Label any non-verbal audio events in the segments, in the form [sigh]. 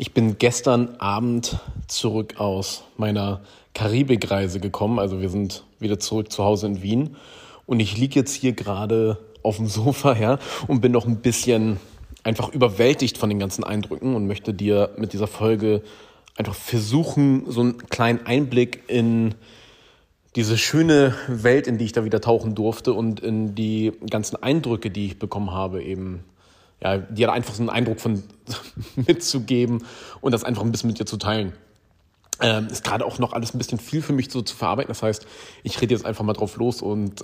Ich bin gestern Abend zurück aus meiner Karibikreise gekommen. Also wir sind wieder zurück zu Hause in Wien. Und ich liege jetzt hier gerade auf dem [laughs] Sofa ja, und bin noch ein bisschen einfach überwältigt von den ganzen Eindrücken und möchte dir mit dieser Folge einfach versuchen, so einen kleinen Einblick in diese schöne Welt, in die ich da wieder tauchen durfte und in die ganzen Eindrücke, die ich bekommen habe, eben ja, dir einfach so einen Eindruck von [laughs] mitzugeben und das einfach ein bisschen mit dir zu teilen. Ähm, ist gerade auch noch alles ein bisschen viel für mich so zu verarbeiten. Das heißt, ich rede jetzt einfach mal drauf los und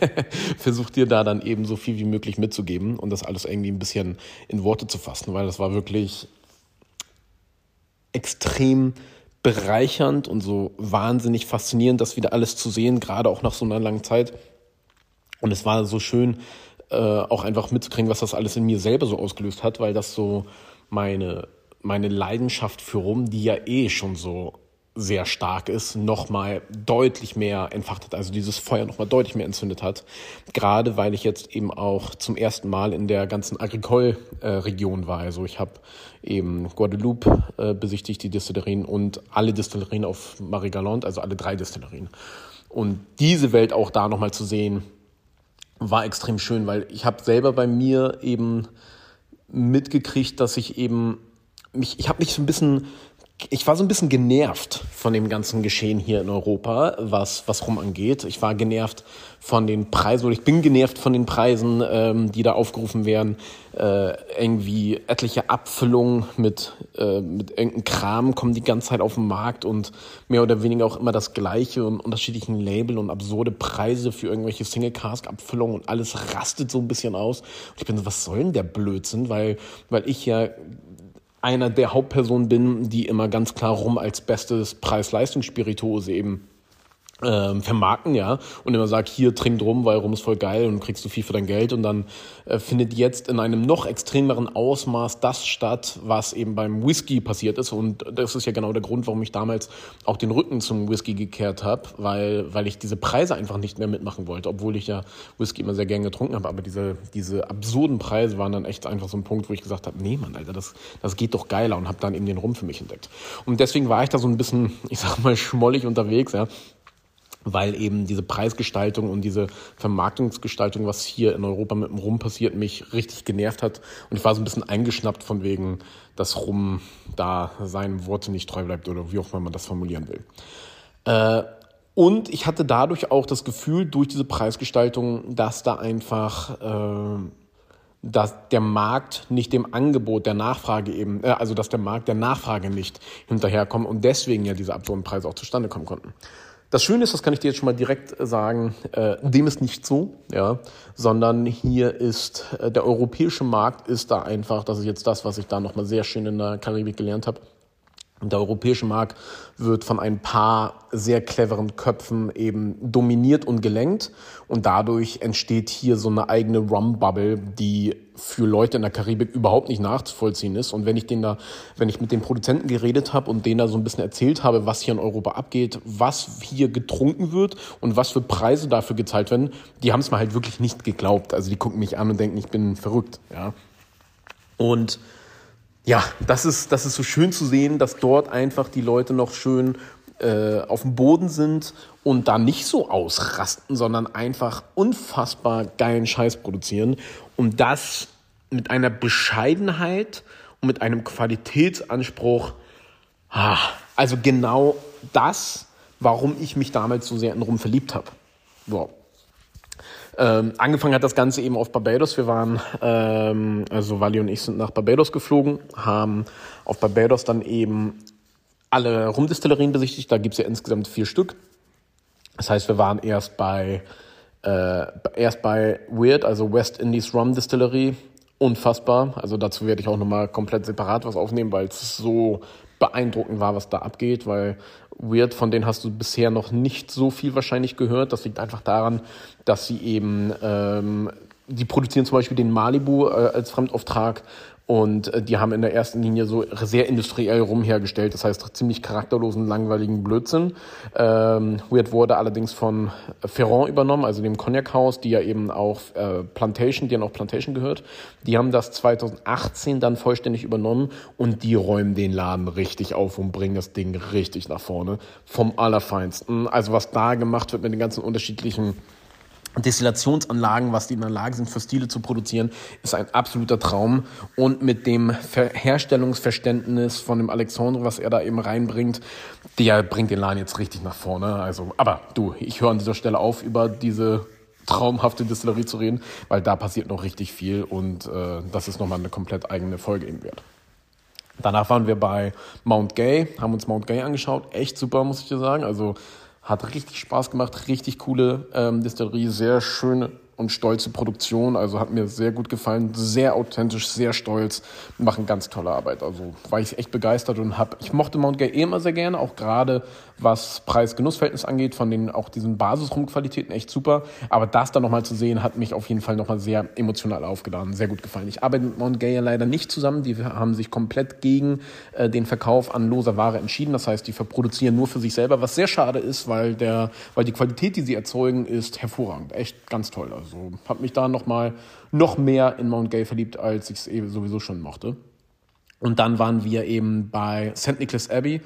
[laughs] versuche dir da dann eben so viel wie möglich mitzugeben und das alles irgendwie ein bisschen in Worte zu fassen, weil das war wirklich extrem bereichernd und so wahnsinnig faszinierend, das wieder alles zu sehen, gerade auch nach so einer langen Zeit. Und es war so schön, äh, auch einfach mitzukriegen, was das alles in mir selber so ausgelöst hat, weil das so meine, meine Leidenschaft für Rum, die ja eh schon so sehr stark ist, nochmal deutlich mehr entfacht hat, also dieses Feuer nochmal deutlich mehr entzündet hat. Gerade weil ich jetzt eben auch zum ersten Mal in der ganzen Agricole-Region war. Also ich habe eben Guadeloupe äh, besichtigt, die Distillerien und alle Distillerien auf Marie Galante, also alle drei Distillerien. Und diese Welt auch da nochmal zu sehen, war extrem schön, weil ich habe selber bei mir eben mitgekriegt, dass ich eben mich, ich habe mich so ein bisschen ich war so ein bisschen genervt von dem ganzen Geschehen hier in Europa, was, was rum angeht. Ich war genervt von den Preisen, oder ich bin genervt von den Preisen, ähm, die da aufgerufen werden. Äh, irgendwie etliche Abfüllungen mit, äh, mit irgendeinem Kram kommen die ganze Zeit auf den Markt und mehr oder weniger auch immer das Gleiche und unterschiedlichen Label und absurde Preise für irgendwelche Single-Cask-Abfüllungen und alles rastet so ein bisschen aus. Und ich bin so, was soll denn der Blödsinn? Weil, weil ich ja einer der Hauptpersonen bin, die immer ganz klar rum als bestes Preis-Leistungsspirituose eben ähm, vermarkten, ja, und immer sagt, hier trink rum, weil rum ist voll geil und kriegst du viel für dein Geld. Und dann äh, findet jetzt in einem noch extremeren Ausmaß das statt, was eben beim Whisky passiert ist. Und das ist ja genau der Grund, warum ich damals auch den Rücken zum Whisky gekehrt habe, weil weil ich diese Preise einfach nicht mehr mitmachen wollte, obwohl ich ja Whisky immer sehr gern getrunken habe, aber diese diese absurden Preise waren dann echt einfach so ein Punkt, wo ich gesagt habe, nee, Mann, Alter, das das geht doch geiler und habe dann eben den Rum für mich entdeckt. Und deswegen war ich da so ein bisschen, ich sag mal schmollig unterwegs, ja weil eben diese Preisgestaltung und diese Vermarktungsgestaltung, was hier in Europa mit dem Rum passiert, mich richtig genervt hat. Und ich war so ein bisschen eingeschnappt von wegen, dass Rum da seinen Worte nicht treu bleibt oder wie auch immer man das formulieren will. Äh, und ich hatte dadurch auch das Gefühl, durch diese Preisgestaltung, dass da einfach äh, dass der Markt nicht dem Angebot der Nachfrage eben, äh, also dass der Markt der Nachfrage nicht hinterherkommt und deswegen ja diese absurden Preise auch zustande kommen konnten. Das Schöne ist, das kann ich dir jetzt schon mal direkt äh, sagen, äh, dem ist nicht so, ja, sondern hier ist äh, der europäische Markt ist da einfach, das ist jetzt das, was ich da nochmal sehr schön in der Karibik gelernt habe, der europäische Markt wird von ein paar sehr cleveren Köpfen eben dominiert und gelenkt und dadurch entsteht hier so eine eigene Rum-Bubble, die für Leute in der Karibik überhaupt nicht nachzuvollziehen ist. Und wenn ich den da, wenn ich mit den Produzenten geredet habe und denen da so ein bisschen erzählt habe, was hier in Europa abgeht, was hier getrunken wird und was für Preise dafür gezahlt werden, die haben es mir halt wirklich nicht geglaubt. Also die gucken mich an und denken, ich bin verrückt, ja. Und ja, das ist, das ist so schön zu sehen, dass dort einfach die Leute noch schön äh, auf dem Boden sind und da nicht so ausrasten, sondern einfach unfassbar geilen Scheiß produzieren. Und das mit einer Bescheidenheit und mit einem Qualitätsanspruch. Ah, also genau das, warum ich mich damals so sehr in Rum verliebt habe. Wow. Ähm, angefangen hat das Ganze eben auf Barbados. Wir waren, ähm, also Wally und ich sind nach Barbados geflogen, haben auf Barbados dann eben alle Rumdistillerien besichtigt. Da gibt's ja insgesamt vier Stück. Das heißt, wir waren erst bei äh, erst bei Weird, also West Indies Rum Distillery. Unfassbar. Also dazu werde ich auch nochmal komplett separat was aufnehmen, weil es so beeindruckend war, was da abgeht, weil Weird, von denen hast du bisher noch nicht so viel wahrscheinlich gehört. Das liegt einfach daran, dass sie eben, ähm, die produzieren zum Beispiel den Malibu äh, als Fremdauftrag Und äh, die haben in der ersten Linie so sehr industriell rumhergestellt, das heißt ziemlich charakterlosen, langweiligen Blödsinn. Ähm, Weird wurde allerdings von Ferrand übernommen, also dem Cognac-Haus, die ja eben auch äh, Plantation, die ja auch Plantation gehört. Die haben das 2018 dann vollständig übernommen und die räumen den Laden richtig auf und bringen das Ding richtig nach vorne. Vom Allerfeinsten. Also was da gemacht wird mit den ganzen unterschiedlichen Destillationsanlagen, was die in der Lage sind, für Stile zu produzieren, ist ein absoluter Traum. Und mit dem Herstellungsverständnis von dem Alexandre, was er da eben reinbringt, der bringt den Laden jetzt richtig nach vorne. Also, aber du, ich höre an dieser Stelle auf, über diese traumhafte Distillerie zu reden, weil da passiert noch richtig viel und äh, das ist nochmal eine komplett eigene Folge eben wert. Danach waren wir bei Mount Gay, haben uns Mount Gay angeschaut. Echt super, muss ich dir sagen. Also hat richtig Spaß gemacht, richtig coole ähm, Distillerie, sehr schöne und stolze Produktion. Also hat mir sehr gut gefallen, sehr authentisch, sehr stolz, machen ganz tolle Arbeit. Also war ich echt begeistert und habe, ich mochte Mount Gay immer sehr gerne, auch gerade was Preis-Genuss-Verhältnis angeht, von den auch diesen Basisrumqualitäten echt super. Aber das dann nochmal zu sehen, hat mich auf jeden Fall nochmal sehr emotional aufgeladen, sehr gut gefallen. Ich arbeite mit Mount Gay leider nicht zusammen, die haben sich komplett gegen äh, den Verkauf an loser Ware entschieden. Das heißt, die verproduzieren nur für sich selber, was sehr schade ist, weil der, weil die Qualität, die sie erzeugen, ist hervorragend, echt ganz toll. Also habe mich da nochmal noch mehr in Mount Gay verliebt, als ich es eh sowieso schon mochte. Und dann waren wir eben bei St. Nicholas Abbey.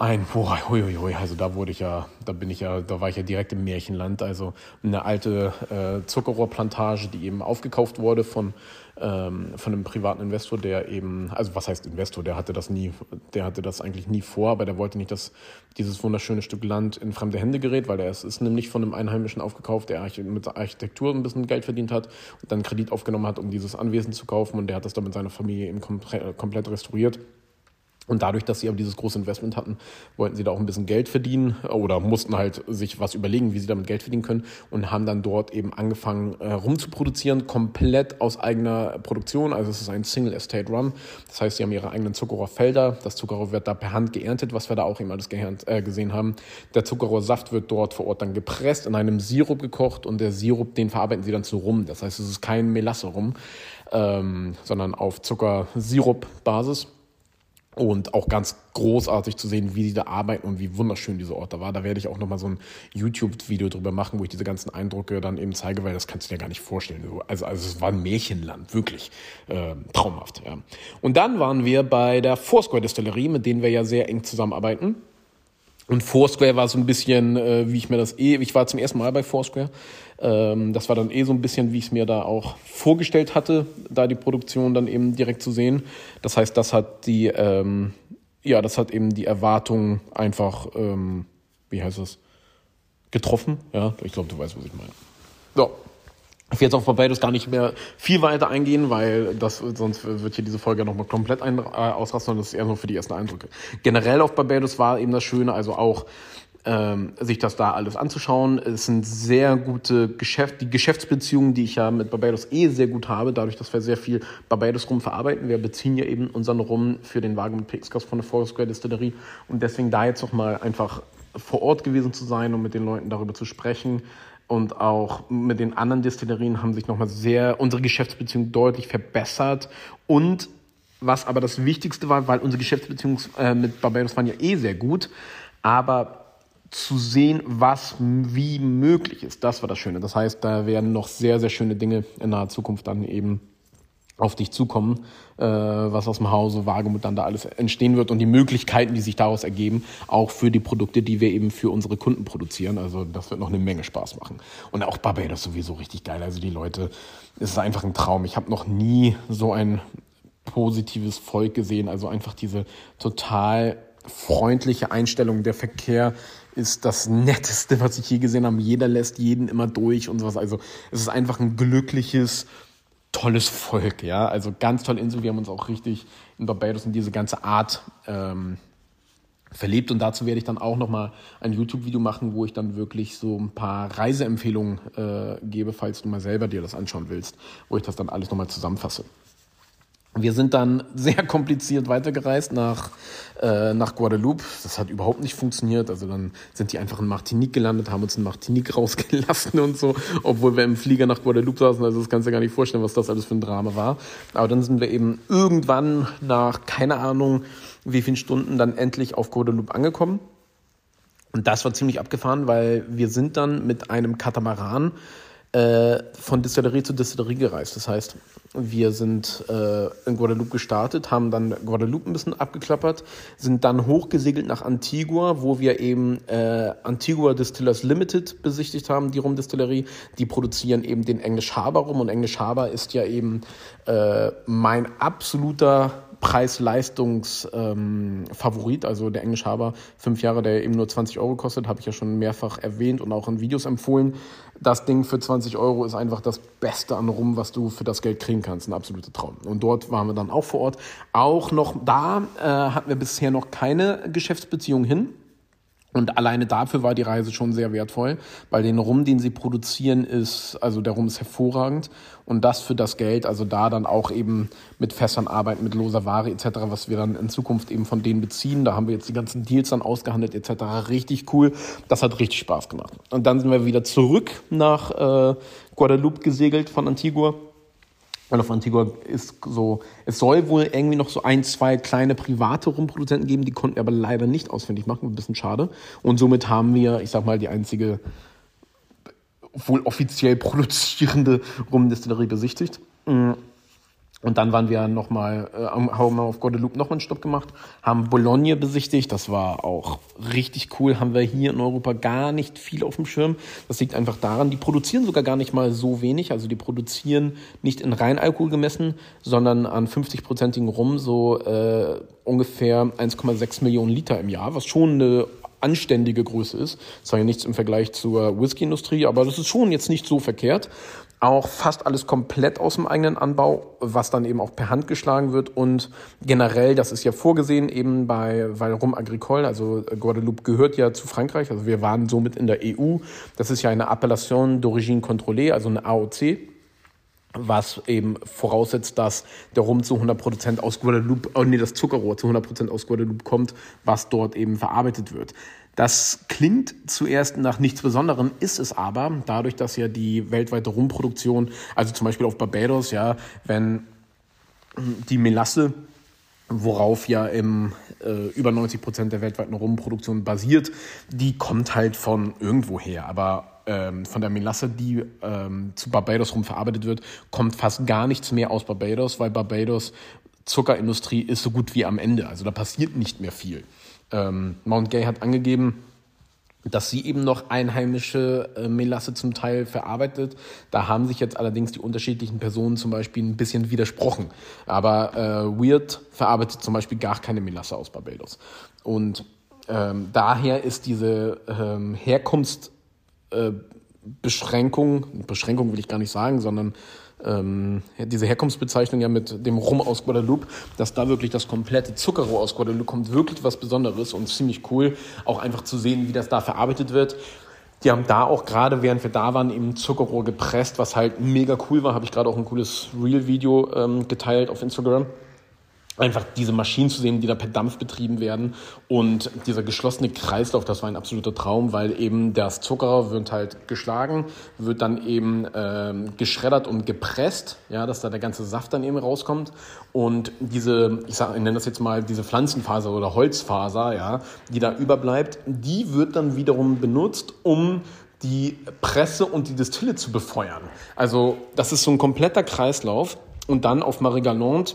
Ein, boah, hui, also da wurde ich ja, da bin ich ja, da war ich ja direkt im Märchenland. Also eine alte äh, Zuckerrohrplantage, die eben aufgekauft wurde von ähm, von einem privaten Investor, der eben, also was heißt Investor, der hatte das nie, der hatte das eigentlich nie vor, aber der wollte nicht, dass dieses wunderschöne Stück Land in fremde Hände gerät, weil er es ist nämlich von einem Einheimischen aufgekauft, der mit Architektur ein bisschen Geld verdient hat und dann Kredit aufgenommen hat, um dieses Anwesen zu kaufen und der hat das dann mit seiner Familie eben komplett restauriert. Und dadurch, dass sie aber dieses große Investment hatten, wollten sie da auch ein bisschen Geld verdienen oder mussten halt sich was überlegen, wie sie damit Geld verdienen können und haben dann dort eben angefangen äh, rumzuproduzieren, komplett aus eigener Produktion. Also es ist ein Single Estate Run. Das heißt, sie haben ihre eigenen Zuckerrohrfelder. Das Zuckerrohr wird da per Hand geerntet, was wir da auch eben alles äh, gesehen haben. Der Zuckerrohrsaft wird dort vor Ort dann gepresst, in einem Sirup gekocht und der Sirup, den verarbeiten sie dann zu Rum. Das heißt, es ist kein Melasse-Rum, ähm, sondern auf Zuckersirup-Basis. Und auch ganz großartig zu sehen, wie sie da arbeiten und wie wunderschön dieser Ort da war. Da werde ich auch nochmal so ein YouTube-Video drüber machen, wo ich diese ganzen Eindrücke dann eben zeige, weil das kannst du dir gar nicht vorstellen. Also, also es war ein Märchenland, wirklich äh, traumhaft. Ja. Und dann waren wir bei der Foursquare Distillerie, mit denen wir ja sehr eng zusammenarbeiten. Und Foursquare war so ein bisschen, äh, wie ich mir das eh, ich war zum ersten Mal bei Foursquare. Ähm, das war dann eh so ein bisschen, wie ich es mir da auch vorgestellt hatte, da die Produktion dann eben direkt zu sehen. Das heißt, das hat die, ähm, ja, das hat eben die Erwartungen einfach, ähm, wie heißt es, getroffen. Ja, ich glaube, du weißt, was ich meine. So, ich will jetzt auf Barbados gar nicht mehr viel weiter eingehen, weil das sonst wird hier diese Folge nochmal komplett ein, äh, ausrasten und das ist eher nur für die ersten Eindrücke. Generell auf Barbados war eben das Schöne, also auch ähm, sich das da alles anzuschauen. Es sind sehr gute Geschäft, die Geschäftsbeziehungen, die ich ja mit Barbados eh sehr gut habe, dadurch, dass wir sehr viel Barbados Rum verarbeiten. Wir beziehen ja eben unseren Rum für den Wagen mit Pixgas von der Forest Square Distillerie und deswegen da jetzt nochmal einfach vor Ort gewesen zu sein und mit den Leuten darüber zu sprechen, und auch mit den anderen Destillerien haben sich nochmal sehr unsere Geschäftsbeziehungen deutlich verbessert. Und was aber das Wichtigste war, weil unsere Geschäftsbeziehungen äh, mit Barbados waren ja eh sehr gut, aber zu sehen, was wie möglich ist, das war das Schöne. Das heißt, da werden noch sehr, sehr schöne Dinge in naher Zukunft dann eben auf dich zukommen, äh, was aus dem Hause Wagemut dann da alles entstehen wird und die Möglichkeiten, die sich daraus ergeben, auch für die Produkte, die wir eben für unsere Kunden produzieren. Also das wird noch eine Menge Spaß machen. Und auch Barbados sowieso richtig geil. Also die Leute, es ist einfach ein Traum. Ich habe noch nie so ein positives Volk gesehen. Also einfach diese total freundliche Einstellung. Der Verkehr ist das Netteste, was ich je gesehen habe. Jeder lässt jeden immer durch und sowas. Also es ist einfach ein glückliches, tolles Volk, ja. Also ganz toll Insel. Wir haben uns auch richtig in Barbados in diese ganze Art ähm, verliebt und dazu werde ich dann auch nochmal ein YouTube-Video machen, wo ich dann wirklich so ein paar Reiseempfehlungen äh, gebe, falls du mal selber dir das anschauen willst, wo ich das dann alles nochmal zusammenfasse. Wir sind dann [laughs] sehr kompliziert weitergereist nach, äh, nach Guadeloupe. Das hat überhaupt nicht funktioniert. Also dann sind die einfach in Martinique gelandet, haben uns in Martinique [laughs] rausgelassen und so, obwohl wir im Flieger nach Guadeloupe saßen. Also das kannst du gar nicht vorstellen, was das alles für ein Drama war. Aber dann sind wir eben irgendwann nach, keine Ahnung, wie vielen Stunden dann endlich auf Guadeloupe angekommen. Und das war ziemlich abgefahren, weil wir sind dann mit einem Katamaran äh, von Distillerie zu Distillerie gereist. Das heißt, wir sind äh, in Guadeloupe gestartet, haben dann Guadeloupe ein bisschen abgeklappert, sind dann hochgesegelt nach Antigua, wo wir eben äh, Antigua Distillers Limited besichtigt haben, die Rumdistillerie. Die produzieren eben den English Harbor Rum und English Harbor ist ja eben äh, mein absoluter Preis-Leistungs-Favorit, ähm, also der English Harbor, fünf Jahre, der eben nur 20 Euro kostet, habe ich ja schon mehrfach erwähnt und auch in Videos empfohlen. Das Ding für 20 Euro ist einfach das Beste an Rum, was du für das Geld kriegen kannst. Ein absoluter Traum. Und dort waren wir dann auch vor Ort. Auch noch da äh, hatten wir bisher noch keine Geschäftsbeziehung hin. Und alleine dafür war die Reise schon sehr wertvoll, weil den Rum, den sie produzieren, ist, also der Rum ist hervorragend. Und das für das Geld, also da dann auch eben mit Fässern arbeiten, mit loser Ware etc., was wir dann in Zukunft eben von denen beziehen. Da haben wir jetzt die ganzen Deals dann ausgehandelt etc. Richtig cool. Das hat richtig Spaß gemacht. Und dann sind wir wieder zurück nach äh, Guadeloupe gesegelt von Antigua weil auf Antigua ist so, es soll wohl irgendwie noch so ein, zwei kleine private Rumproduzenten geben, die konnten wir aber leider nicht ausfindig machen, ein bisschen schade. Und somit haben wir, ich sag mal, die einzige wohl offiziell produzierende Rumdestillerie besichtigt. Mhm. Und dann waren wir nochmal, äh, haben wir auf Guadeloupe nochmal einen Stopp gemacht, haben Bologna besichtigt, das war auch richtig cool, haben wir hier in Europa gar nicht viel auf dem Schirm. Das liegt einfach daran, die produzieren sogar gar nicht mal so wenig, also die produzieren nicht in Reinalkohol gemessen, sondern an 50-prozentigen Rum so äh, ungefähr 1,6 Millionen Liter im Jahr, was schon eine anständige Größe ist. Das war ja nichts im Vergleich zur Whisky-Industrie, aber das ist schon jetzt nicht so verkehrt. Auch fast alles komplett aus dem eigenen Anbau, was dann eben auch per Hand geschlagen wird. Und generell, das ist ja vorgesehen eben bei, weil Rum Agricole, also Guadeloupe gehört ja zu Frankreich, also wir waren somit in der EU, das ist ja eine Appellation d'origine contrôlée, also eine AOC, was eben voraussetzt, dass der Rum zu 100% aus Guadeloupe, oh nee, das Zuckerrohr zu 100% aus Guadeloupe kommt, was dort eben verarbeitet wird. Das klingt zuerst nach nichts Besonderem, ist es aber, dadurch, dass ja die weltweite Rumproduktion, also zum Beispiel auf Barbados, ja, wenn die Melasse, worauf ja im, äh, über 90 Prozent der weltweiten Rumproduktion basiert, die kommt halt von irgendwo her. Aber ähm, von der Melasse, die ähm, zu Barbados rum verarbeitet wird, kommt fast gar nichts mehr aus Barbados, weil Barbados Zuckerindustrie ist so gut wie am Ende. Also da passiert nicht mehr viel. Ähm, Mount Gay hat angegeben, dass sie eben noch einheimische äh, Melasse zum Teil verarbeitet. Da haben sich jetzt allerdings die unterschiedlichen Personen zum Beispiel ein bisschen widersprochen. Aber äh, Weird verarbeitet zum Beispiel gar keine Melasse aus Barbados. Und ähm, daher ist diese ähm, Herkunftsbeschränkung, äh, Beschränkung will ich gar nicht sagen, sondern ähm, diese Herkunftsbezeichnung ja mit dem Rum aus Guadeloupe, dass da wirklich das komplette Zuckerrohr aus Guadeloupe kommt, wirklich was Besonderes und ziemlich cool, auch einfach zu sehen, wie das da verarbeitet wird. Die haben da auch gerade, während wir da waren, eben Zuckerrohr gepresst, was halt mega cool war. Habe ich gerade auch ein cooles Real-Video ähm, geteilt auf Instagram einfach diese Maschinen zu sehen, die da per Dampf betrieben werden. Und dieser geschlossene Kreislauf, das war ein absoluter Traum, weil eben das Zucker wird halt geschlagen, wird dann eben ähm, geschreddert und gepresst, ja, dass da der ganze Saft dann eben rauskommt. Und diese, ich sag, ich nenne das jetzt mal diese Pflanzenfaser oder Holzfaser, ja, die da überbleibt, die wird dann wiederum benutzt, um die Presse und die Distille zu befeuern. Also das ist so ein kompletter Kreislauf. Und dann auf Marie Galante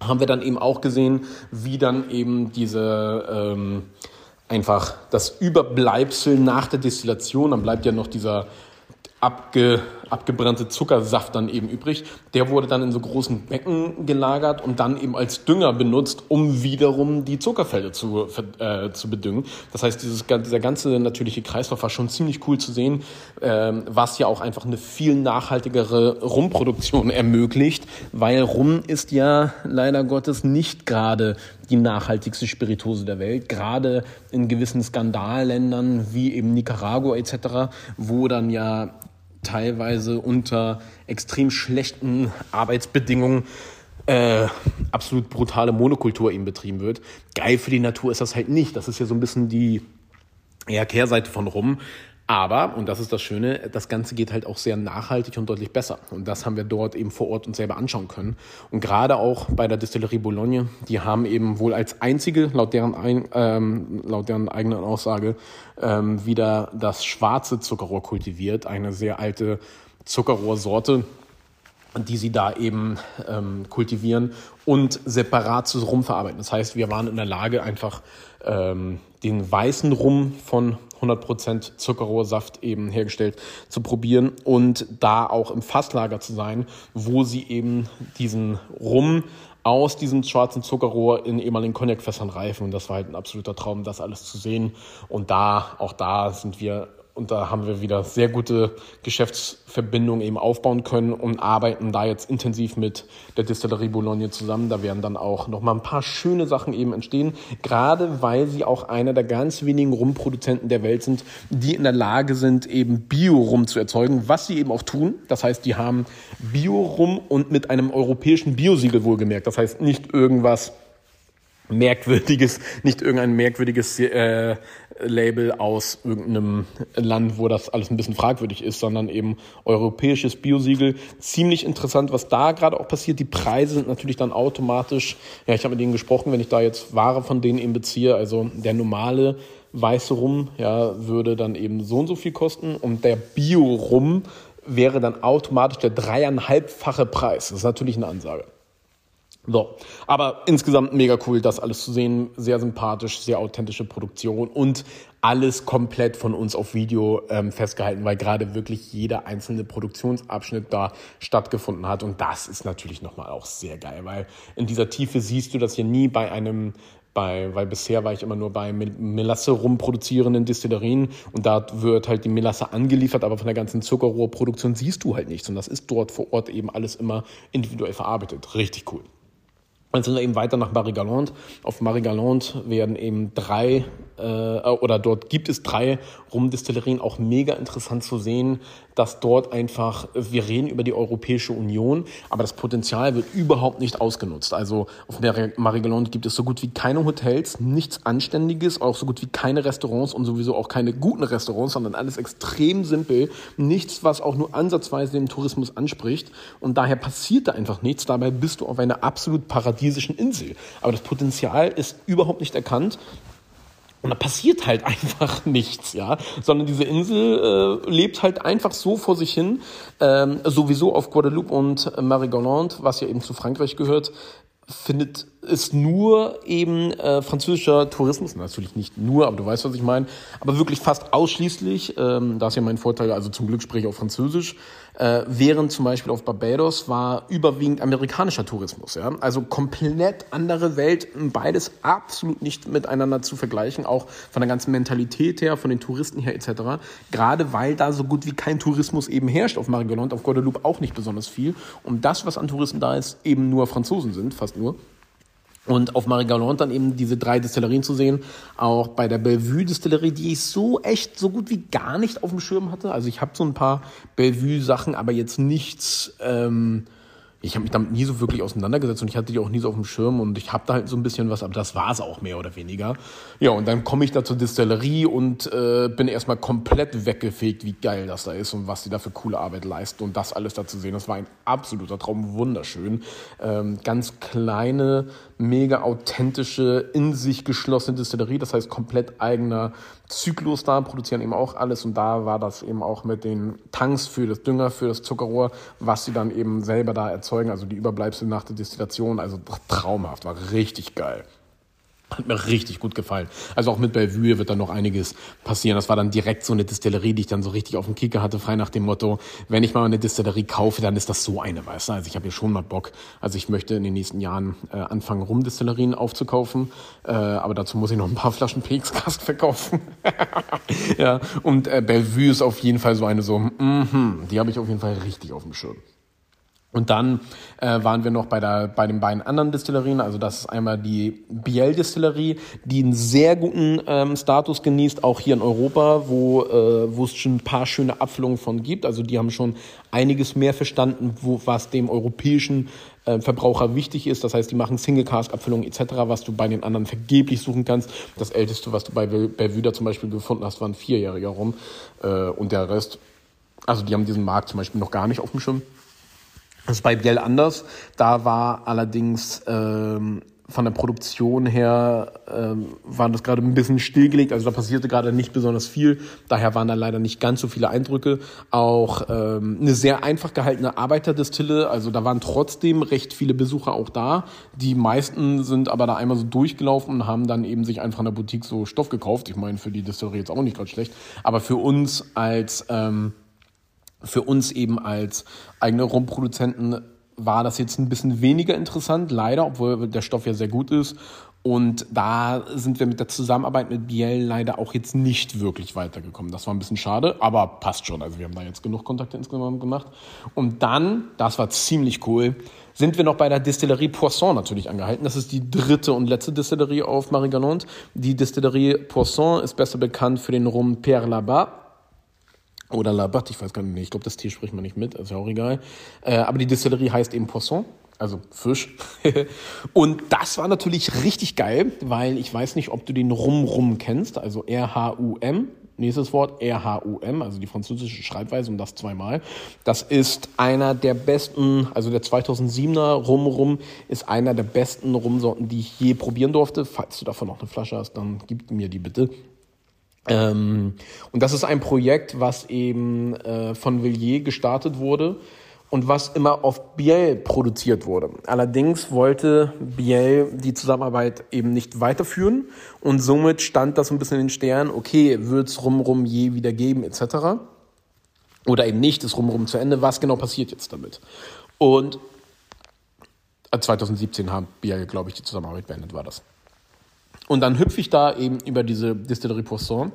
haben wir dann eben auch gesehen, wie dann eben diese ähm, einfach das Überbleibsel nach der Destillation, dann bleibt ja noch dieser abge, abgebrannte Zuckersaft dann eben übrig. Der wurde dann in so großen Becken gelagert und dann eben als Dünger benutzt, um wiederum die Zuckerfelder zu, äh, zu bedüngen. Das heißt, dieses, dieser ganze natürliche Kreislauf war schon ziemlich cool zu sehen, äh, was ja auch einfach eine viel nachhaltigere Rumproduktion [laughs] ermöglicht, weil Rum ist ja leider Gottes nicht gerade die nachhaltigste Spirituose der Welt, gerade in gewissen Skandalländern wie eben Nicaragua etc., wo dann ja teilweise unter extrem schlechten Arbeitsbedingungen äh, absolut brutale Monokultur eben betrieben wird. Geil für die Natur ist das halt nicht. Das ist ja so ein bisschen die eher Kehrseite von rum. Aber, und das ist das Schöne, das Ganze geht halt auch sehr nachhaltig und deutlich besser. Und das haben wir dort eben vor Ort uns selber anschauen können. Und gerade auch bei der Distillerie Boulogne, die haben eben wohl als einzige, laut deren, ähm, laut deren eigenen Aussage, ähm, wieder das schwarze Zuckerrohr kultiviert. Eine sehr alte Zuckerrohrsorte, die sie da eben ähm, kultivieren und separat zu Rum verarbeiten. Das heißt, wir waren in der Lage, einfach ähm, den weißen Rum von 100% Zuckerrohrsaft eben hergestellt zu probieren und da auch im Fasslager zu sein, wo sie eben diesen Rum aus diesem schwarzen Zuckerrohr in ehemaligen Cognacfässern reifen. Und das war halt ein absoluter Traum, das alles zu sehen. Und da, auch da sind wir und da haben wir wieder sehr gute Geschäftsverbindungen eben aufbauen können und arbeiten da jetzt intensiv mit der Distillerie Boulogne zusammen. Da werden dann auch noch mal ein paar schöne Sachen eben entstehen, gerade weil sie auch einer der ganz wenigen Rumproduzenten der Welt sind, die in der Lage sind, eben Bio-Rum zu erzeugen, was sie eben auch tun. Das heißt, die haben Bio-Rum und mit einem europäischen Biosiegel wohlgemerkt. Das heißt, nicht irgendwas merkwürdiges, nicht irgendein merkwürdiges äh, Label aus irgendeinem Land, wo das alles ein bisschen fragwürdig ist, sondern eben europäisches Biosiegel. Ziemlich interessant, was da gerade auch passiert. Die Preise sind natürlich dann automatisch, ja, ich habe mit denen gesprochen, wenn ich da jetzt Ware von denen eben beziehe, also der normale weiße Rum, ja, würde dann eben so und so viel kosten und der Bio-Rum wäre dann automatisch der dreieinhalbfache Preis. Das ist natürlich eine Ansage. So, aber insgesamt mega cool, das alles zu sehen. Sehr sympathisch, sehr authentische Produktion und alles komplett von uns auf Video ähm, festgehalten, weil gerade wirklich jeder einzelne Produktionsabschnitt da stattgefunden hat. Und das ist natürlich nochmal auch sehr geil, weil in dieser Tiefe siehst du das hier nie bei einem bei, weil bisher war ich immer nur bei Melasse rumproduzierenden Distillerien und da wird halt die Melasse angeliefert, aber von der ganzen Zuckerrohrproduktion siehst du halt nichts und das ist dort vor Ort eben alles immer individuell verarbeitet. Richtig cool. Dann sind wir eben weiter nach Marie-Galante. Auf Marie-Galante werden eben drei, oder dort gibt es drei Rumdistillerien. Auch mega interessant zu sehen, dass dort einfach, wir reden über die Europäische Union, aber das Potenzial wird überhaupt nicht ausgenutzt. Also auf Marie-Galante gibt es so gut wie keine Hotels, nichts Anständiges, auch so gut wie keine Restaurants und sowieso auch keine guten Restaurants, sondern alles extrem simpel. Nichts, was auch nur ansatzweise den Tourismus anspricht. Und daher passiert da einfach nichts. Dabei bist du auf einer absolut paradiesischen Insel. Aber das Potenzial ist überhaupt nicht erkannt. Und da passiert halt [laughs] einfach nichts, ja. Sondern diese Insel äh, lebt halt einfach so vor sich hin. Ähm, sowieso auf Guadeloupe und Marie-Galante, was ja eben zu Frankreich gehört, findet es nur eben äh, französischer Tourismus, natürlich nicht nur, aber du weißt, was ich meine, aber wirklich fast ausschließlich, ähm, da ist ja mein Vorteil, also zum Glück spreche ich auch Französisch, äh, während zum Beispiel auf Barbados war überwiegend amerikanischer Tourismus. Ja? Also komplett andere Welt, beides absolut nicht miteinander zu vergleichen, auch von der ganzen Mentalität her, von den Touristen her etc. Gerade weil da so gut wie kein Tourismus eben herrscht auf Marigoland, auf Guadeloupe auch nicht besonders viel. Und das, was an Touristen da ist, eben nur Franzosen sind, fast nur. Und auf Marie-Galante dann eben diese drei Distillerien zu sehen, auch bei der Bellevue-Distillerie, die ich so echt so gut wie gar nicht auf dem Schirm hatte. Also ich habe so ein paar Bellevue-Sachen, aber jetzt nichts ähm, ich habe mich damit nie so wirklich auseinandergesetzt und ich hatte die auch nie so auf dem Schirm und ich habe da halt so ein bisschen was, aber das war es auch mehr oder weniger. Ja, und dann komme ich da zur Distillerie und äh, bin erstmal komplett weggefegt, wie geil das da ist und was die da für coole Arbeit leisten und das alles da zu sehen. Das war ein absoluter Traum, wunderschön. Ähm, ganz kleine, mega authentische, in sich geschlossene Distillerie, das heißt komplett eigener Zyklus da, produzieren eben auch alles. Und da war das eben auch mit den Tanks für das Dünger, für das Zuckerrohr, was sie dann eben selber da erzeugen, also die Überbleibsel nach der Destillation, also traumhaft, war richtig geil. Hat mir richtig gut gefallen. Also auch mit Bellevue wird dann noch einiges passieren. Das war dann direkt so eine Distillerie, die ich dann so richtig auf dem Kicker hatte, frei nach dem Motto, wenn ich mal eine Distillerie kaufe, dann ist das so eine, weißt du? Also ich habe hier schon mal Bock. Also ich möchte in den nächsten Jahren äh, anfangen, Rumdistillerien aufzukaufen. Äh, aber dazu muss ich noch ein paar Flaschen PX-Cast verkaufen. [laughs] ja, und äh, Bellevue ist auf jeden Fall so eine so, mm die habe ich auf jeden Fall richtig auf dem Schirm. Und dann äh, waren wir noch bei, der, bei den beiden anderen Distillerien. Also das ist einmal die Biel-Distillerie, die einen sehr guten ähm, Status genießt, auch hier in Europa, wo, äh, wo es schon ein paar schöne Abfüllungen von gibt. Also die haben schon einiges mehr verstanden, wo, was dem europäischen äh, Verbraucher wichtig ist. Das heißt, die machen Single-Cask-Abfüllungen etc., was du bei den anderen vergeblich suchen kannst. Das älteste, was du bei Belvüder zum Beispiel gefunden hast, war ein vierjähriger rum. Äh, und der Rest, also die haben diesen Markt zum Beispiel noch gar nicht auf dem Schirm. Das ist bei Biel anders. Da war allerdings ähm, von der Produktion her ähm, war das gerade ein bisschen stillgelegt, also da passierte gerade nicht besonders viel. Daher waren da leider nicht ganz so viele Eindrücke. Auch ähm, eine sehr einfach gehaltene Arbeiterdistille, also da waren trotzdem recht viele Besucher auch da. Die meisten sind aber da einmal so durchgelaufen und haben dann eben sich einfach in der Boutique so Stoff gekauft. Ich meine, für die Distillerie jetzt auch nicht gerade schlecht, aber für uns als ähm, für uns eben als eigene Rumproduzenten war das jetzt ein bisschen weniger interessant, leider, obwohl der Stoff ja sehr gut ist. Und da sind wir mit der Zusammenarbeit mit Biel leider auch jetzt nicht wirklich weitergekommen. Das war ein bisschen schade, aber passt schon. Also wir haben da jetzt genug Kontakte insgesamt gemacht. Und dann, das war ziemlich cool, sind wir noch bei der Distillerie Poisson natürlich angehalten. Das ist die dritte und letzte Distillerie auf Marie-Galante. Die Distillerie Poisson ist besser bekannt für den Rum Père Labat oder Labat, ich weiß gar nicht, ich glaube, das Tier spricht man nicht mit, ist ja auch egal. Äh, aber die Distillerie heißt eben Poisson, also Fisch. [laughs] und das war natürlich richtig geil, weil ich weiß nicht, ob du den Rum Rum kennst, also R-H-U-M. Nächstes Wort, R-H-U-M, also die französische Schreibweise und das zweimal. Das ist einer der besten, also der 2007er Rum Rum ist einer der besten Rumsorten, die ich je probieren durfte. Falls du davon noch eine Flasche hast, dann gib mir die bitte. Ähm, und das ist ein Projekt, was eben äh, von Villiers gestartet wurde und was immer auf Biel produziert wurde. Allerdings wollte Biel die Zusammenarbeit eben nicht weiterführen und somit stand das ein bisschen in den Sternen, okay, wird's Rumrum je wieder geben etc. Oder eben nicht, ist Rumrum zu Ende, was genau passiert jetzt damit? Und 2017 haben Biel, glaube ich, die Zusammenarbeit beendet, war das. Und dann hüpfe ich da eben über diese Distillerie Poisson.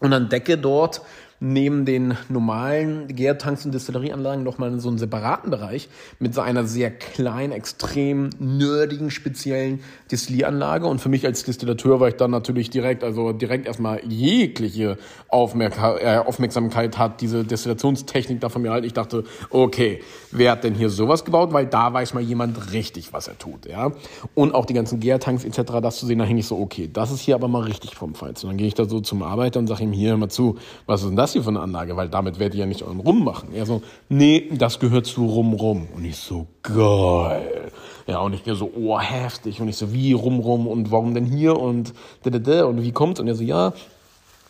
Und entdecke dort neben den normalen Gärtanks und Destillerieanlagen nochmal so einen separaten Bereich mit so einer sehr kleinen, extrem nerdigen, speziellen Destillieranlage. Und für mich als Distillateur war ich dann natürlich direkt, also direkt erstmal jegliche Aufmerk äh, Aufmerksamkeit hat diese Destillationstechnik da von mir halt. Ich dachte, okay, wer hat denn hier sowas gebaut? Weil da weiß mal jemand richtig, was er tut, ja. Und auch die ganzen Gärtanks etc., das zu sehen, da hänge ich so, okay, das ist hier aber mal richtig vom Feinsten. Und dann gehe ich da so zum Arbeiter und sage ihm hier mal zu, was ist denn das hier für eine Anlage? Weil damit werdet ihr ja nicht euren Rum machen. Er so, nee, das gehört zu Rum Rum. Und ich so, geil. Ja, und ich so, oh, heftig. Und ich so, wie Rum Rum und warum denn hier und da, da, da, und wie kommt's? Und er so, ja,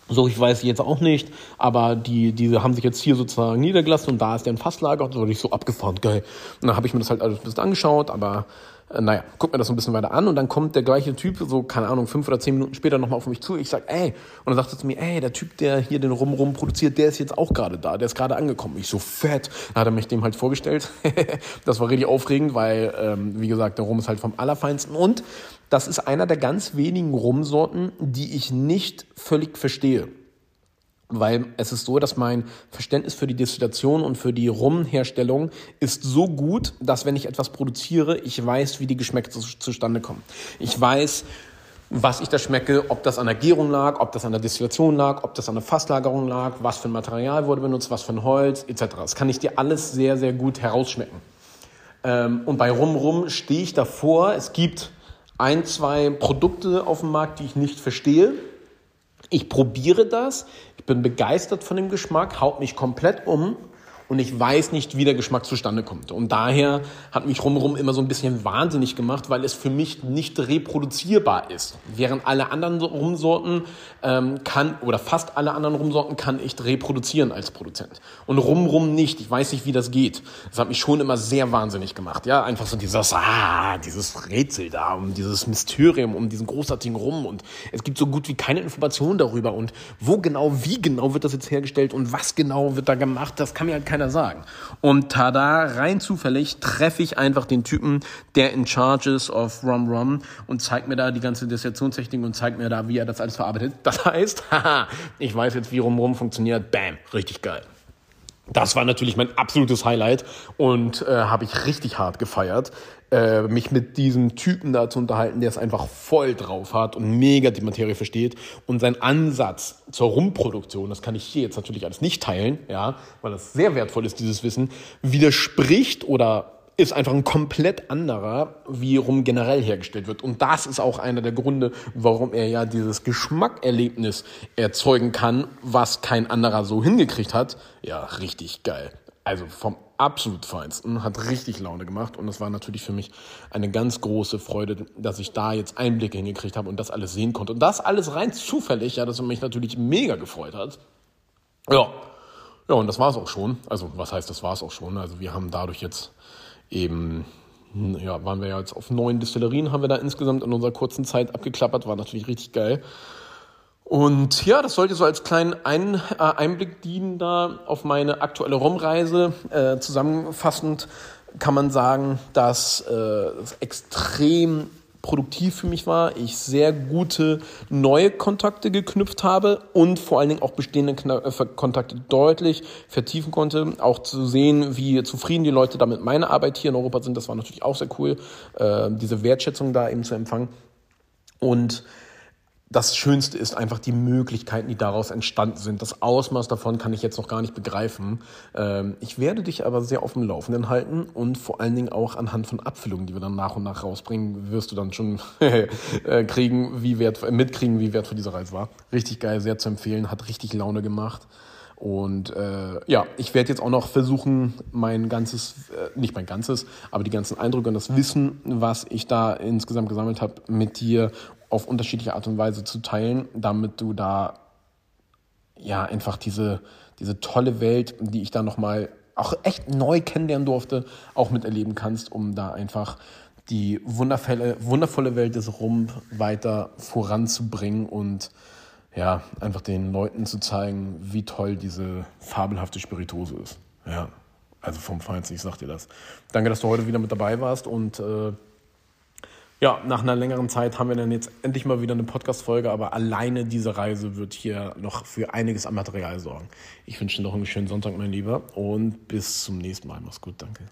so, ich weiß jetzt auch nicht, aber die, diese haben sich jetzt hier sozusagen niedergelassen und da ist der ein Fasslager und so, und ich so abgefahren, geil. Und dann habe ich mir das halt alles ein bisschen angeschaut, aber äh, naja, guck mir das so ein bisschen weiter an und dann kommt der gleiche Typ, so, keine Ahnung, fünf oder zehn Minuten später nochmal auf mich zu. Ich sag, ey, und dann sagt er zu mir, ey, der Typ, der hier den Rum Rum produziert, der ist jetzt auch gerade da, der ist gerade angekommen. Ich so, fett. Dann hat er mich dem halt vorgestellt. [laughs] das war richtig aufregend, weil, ähm, wie gesagt, der Rum ist halt vom Allerfeinsten und das ist einer der ganz wenigen Rumsorten, die ich nicht völlig verstehe. Weil es ist so, dass mein Verständnis für die Destillation und für die Rumherstellung ist so gut, dass wenn ich etwas produziere, ich weiß, wie die Geschmäcke zu, zustande kommen. Ich weiß, was ich da schmecke, ob das an der Gärung lag, ob das an der Destillation lag, ob das an der Fasslagerung lag, was für ein Material wurde benutzt, was für ein Holz, etc. Das kann ich dir alles sehr, sehr gut herausschmecken. Ähm, und bei Rum Rum stehe ich davor. Es gibt ein, zwei Produkte auf dem Markt, die ich nicht verstehe ich probiere das, ich bin begeistert von dem Geschmack, haut mich komplett um und ich weiß nicht, wie der Geschmack zustande kommt. Und daher hat mich rumrum immer so ein bisschen wahnsinnig gemacht, weil es für mich nicht reproduzierbar ist. Während alle anderen Rumsorten ähm, kann, oder fast alle anderen Rumsorten kann ich reproduzieren als Produzent. Und rumrum nicht. Ich weiß nicht, wie das geht. Das hat mich schon immer sehr wahnsinnig gemacht. Ja, einfach so dieses, ah, dieses Rätsel da, um dieses Mysterium, um diesen großartigen Rum. Und es gibt so gut wie keine Informationen darüber. Und wo genau, wie genau wird das jetzt hergestellt und was genau wird da gemacht, das kann mir halt keiner sagen. Und tada, rein zufällig treffe ich einfach den Typen, der in charge ist of Rum Rum und zeigt mir da die ganze Destillationstechnik und zeigt mir da, wie er das alles verarbeitet. Das heißt, [laughs] haha, ich weiß jetzt, wie Rum Rum funktioniert. Bam, richtig geil. Das war natürlich mein absolutes Highlight und äh, habe ich richtig hart gefeiert, äh, mich mit diesem Typen da zu unterhalten, der es einfach voll drauf hat und mega die Materie versteht und sein Ansatz zur Rumproduktion, das kann ich hier jetzt natürlich alles nicht teilen, ja, weil das sehr wertvoll ist, dieses Wissen, widerspricht oder ist einfach ein komplett anderer, wie Rum generell hergestellt wird. Und das ist auch einer der Gründe, warum er ja dieses Geschmackerlebnis erzeugen kann, was kein anderer so hingekriegt hat. Ja, richtig geil. Also vom absolut feinsten, hat richtig Laune gemacht und es war natürlich für mich eine ganz große Freude, dass ich da jetzt Einblicke hingekriegt habe und das alles sehen konnte. Und das alles rein zufällig, ja, das mich natürlich mega gefreut hat. Ja, ja, und das war es auch schon. Also, was heißt, das war es auch schon? Also, wir haben dadurch jetzt eben, ja, waren wir ja jetzt auf neun Distillerien, haben wir da insgesamt in unserer kurzen Zeit abgeklappert, war natürlich richtig geil. Und ja, das sollte so als kleinen Ein äh, Einblick dienen da auf meine aktuelle Rumreise. Äh, zusammenfassend kann man sagen, dass äh, es extrem produktiv für mich war, ich sehr gute neue Kontakte geknüpft habe und vor allen Dingen auch bestehende äh, Kontakte deutlich vertiefen konnte. Auch zu sehen, wie zufrieden die Leute damit meine Arbeit hier in Europa sind, das war natürlich auch sehr cool, äh, diese Wertschätzung da eben zu empfangen. Und das Schönste ist einfach die Möglichkeiten, die daraus entstanden sind. Das Ausmaß davon kann ich jetzt noch gar nicht begreifen. Ähm, ich werde dich aber sehr auf dem Laufenden halten und vor allen Dingen auch anhand von Abfüllungen, die wir dann nach und nach rausbringen, wirst du dann schon [laughs] äh, kriegen, wie wert, mitkriegen, wie wertvoll diese Reise war. Richtig geil, sehr zu empfehlen, hat richtig Laune gemacht. Und äh, ja, ich werde jetzt auch noch versuchen, mein ganzes, äh, nicht mein ganzes, aber die ganzen Eindrücke und das Wissen, was ich da insgesamt gesammelt habe, mit dir auf unterschiedliche Art und Weise zu teilen, damit du da ja einfach diese, diese tolle Welt, die ich da nochmal auch echt neu kennenlernen durfte, auch miterleben kannst, um da einfach die wundervolle, wundervolle Welt des Rum weiter voranzubringen und ja, einfach den Leuten zu zeigen, wie toll diese fabelhafte Spirituose ist. Ja, also vom Feinsten, ich sag dir das. Danke, dass du heute wieder mit dabei warst und äh, ja, nach einer längeren Zeit haben wir dann jetzt endlich mal wieder eine Podcast-Folge, aber alleine diese Reise wird hier noch für einiges an Material sorgen. Ich wünsche dir noch einen schönen Sonntag, mein Lieber, und bis zum nächsten Mal. Mach's gut, danke.